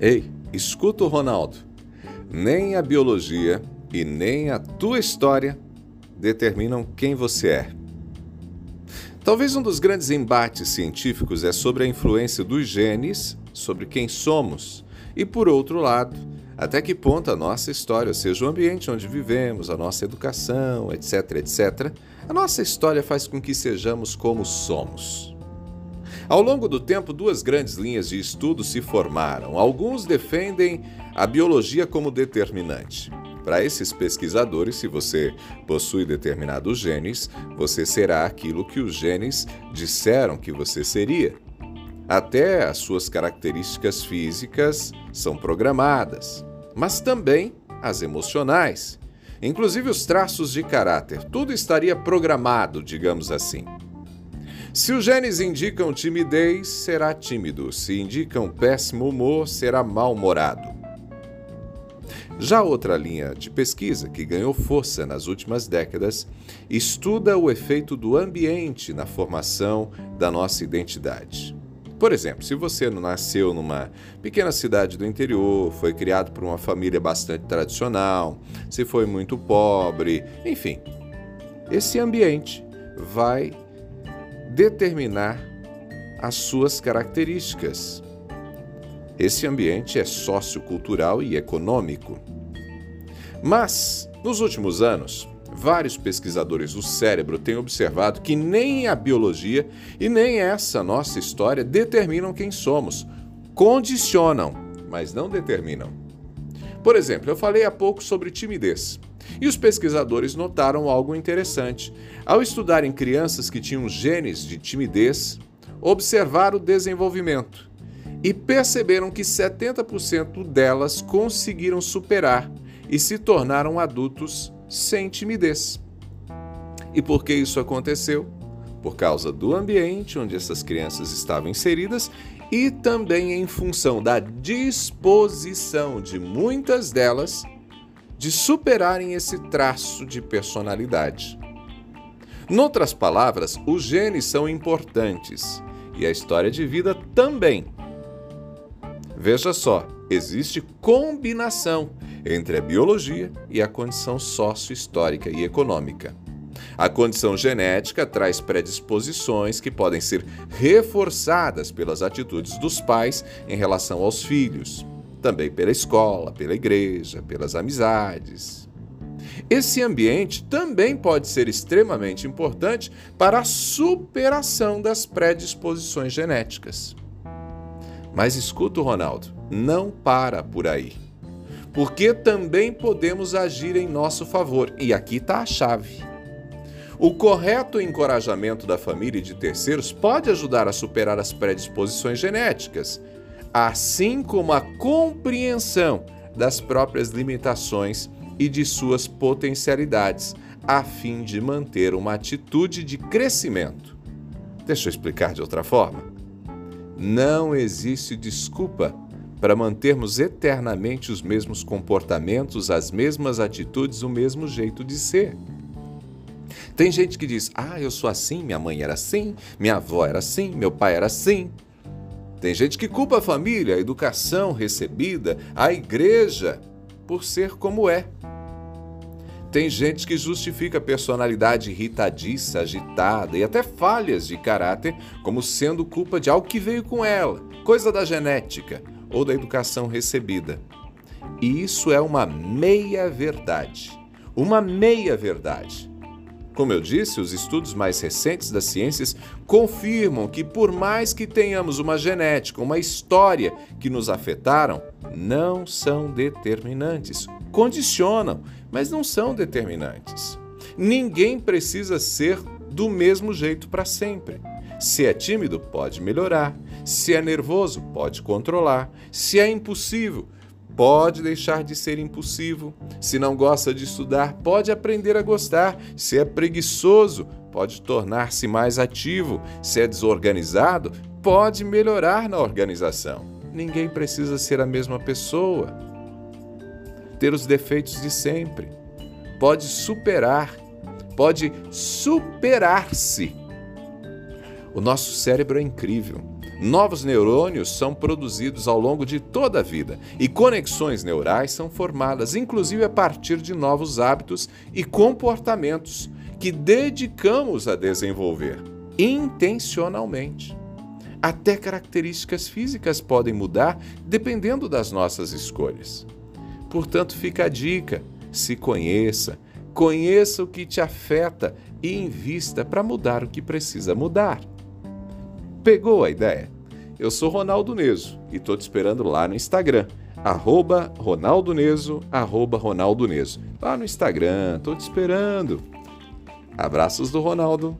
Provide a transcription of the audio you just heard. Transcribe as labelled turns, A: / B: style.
A: Ei, escuta o Ronaldo. Nem a biologia e nem a tua história determinam quem você é. Talvez um dos grandes embates científicos é sobre a influência dos genes sobre quem somos e, por outro lado, até que ponto a nossa história, seja, o ambiente onde vivemos, a nossa educação, etc., etc., a nossa história faz com que sejamos como somos. Ao longo do tempo, duas grandes linhas de estudo se formaram. Alguns defendem a biologia como determinante. Para esses pesquisadores, se você possui determinados genes, você será aquilo que os genes disseram que você seria. Até as suas características físicas são programadas, mas também as emocionais, inclusive os traços de caráter. Tudo estaria programado, digamos assim. Se os genes indicam timidez, será tímido. Se indicam péssimo humor, será mal-humorado. Já outra linha de pesquisa que ganhou força nas últimas décadas estuda o efeito do ambiente na formação da nossa identidade. Por exemplo, se você nasceu numa pequena cidade do interior, foi criado por uma família bastante tradicional, se foi muito pobre, enfim, esse ambiente vai determinar as suas características. Esse ambiente é sociocultural e econômico. Mas, nos últimos anos, vários pesquisadores do cérebro têm observado que nem a biologia e nem essa nossa história determinam quem somos. Condicionam, mas não determinam. Por exemplo, eu falei há pouco sobre timidez. E os pesquisadores notaram algo interessante. Ao estudarem crianças que tinham genes de timidez, observaram o desenvolvimento e perceberam que 70% delas conseguiram superar e se tornaram adultos sem timidez. E por que isso aconteceu? Por causa do ambiente onde essas crianças estavam inseridas e também em função da disposição de muitas delas de superarem esse traço de personalidade. Noutras palavras, os genes são importantes e a história de vida também. Veja só, existe combinação entre a biologia e a condição sócio-histórica e econômica. A condição genética traz predisposições que podem ser reforçadas pelas atitudes dos pais em relação aos filhos, também pela escola, pela igreja, pelas amizades. Esse ambiente também pode ser extremamente importante para a superação das predisposições genéticas. Mas escuta, Ronaldo, não para por aí porque também podemos agir em nosso favor. E aqui está a chave. O correto encorajamento da família e de terceiros pode ajudar a superar as predisposições genéticas, assim como a compreensão das próprias limitações e de suas potencialidades, a fim de manter uma atitude de crescimento. Deixa eu explicar de outra forma. Não existe desculpa para mantermos eternamente os mesmos comportamentos, as mesmas atitudes, o mesmo jeito de ser. Tem gente que diz: Ah, eu sou assim, minha mãe era assim, minha avó era assim, meu pai era assim. Tem gente que culpa a família, a educação recebida, a igreja, por ser como é. Tem gente que justifica a personalidade irritadiça, agitada e até falhas de caráter como sendo culpa de algo que veio com ela, coisa da genética ou da educação recebida. E isso é uma meia-verdade. Uma meia-verdade. Como eu disse, os estudos mais recentes das ciências confirmam que, por mais que tenhamos uma genética, uma história que nos afetaram, não são determinantes. Condicionam, mas não são determinantes. Ninguém precisa ser do mesmo jeito para sempre. Se é tímido, pode melhorar. Se é nervoso, pode controlar. Se é impulsivo, pode deixar de ser impulsivo. Se não gosta de estudar, pode aprender a gostar. Se é preguiçoso, pode tornar-se mais ativo. Se é desorganizado, pode melhorar na organização. Ninguém precisa ser a mesma pessoa. Ter os defeitos de sempre. Pode superar, pode superar-se o nosso cérebro é incrível. Novos neurônios são produzidos ao longo de toda a vida e conexões neurais são formadas, inclusive a partir de novos hábitos e comportamentos que dedicamos a desenvolver intencionalmente. Até características físicas podem mudar dependendo das nossas escolhas. Portanto, fica a dica: se conheça, conheça o que te afeta e invista para mudar o que precisa mudar. Pegou a ideia? Eu sou Ronaldo Neso e estou te esperando lá no Instagram, arroba Ronaldo Neso, arroba Ronaldo Neso. Lá no Instagram, estou te esperando. Abraços do Ronaldo